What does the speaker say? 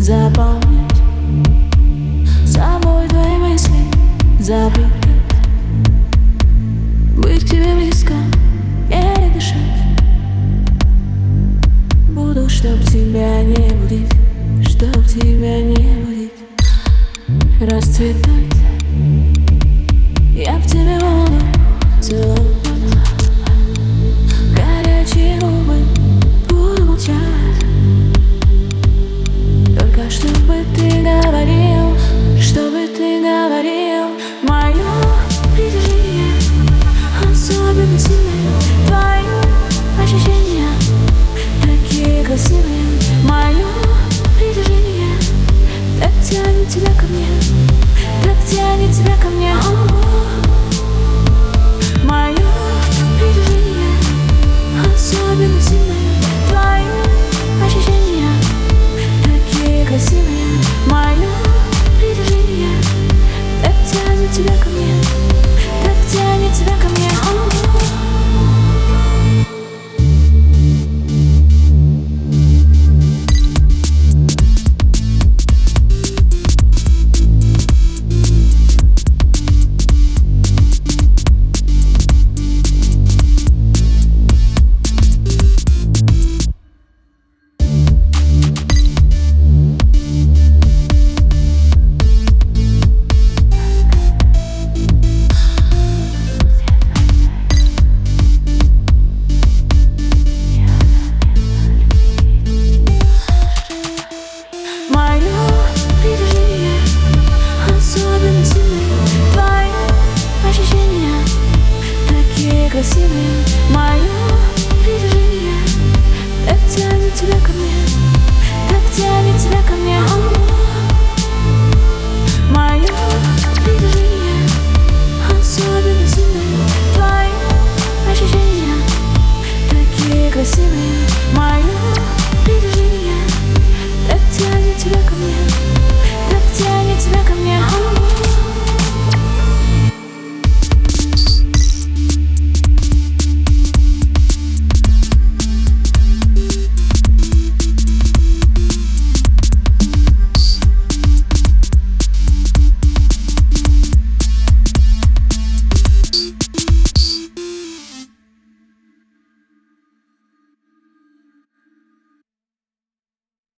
запомнить. Собой твои мысли забыть Быть к тебе близко, еле дышать. Буду, чтоб тебя не будить Чтоб тебя не будить. Расцветать чтобы ты говорил Чтобы ты говорил. Мое притяжение Особенно сильное. Твои ощущения Такие красивые. Мое притяжение Так тянет тебя ко мне Так тянет тебя ко мне Такие красивые Мое притяжение Так тянет тебя ко мне Так тянет тебя ко мне. Мое притяжение Особенно сильное. Твои ощущения Такие красивые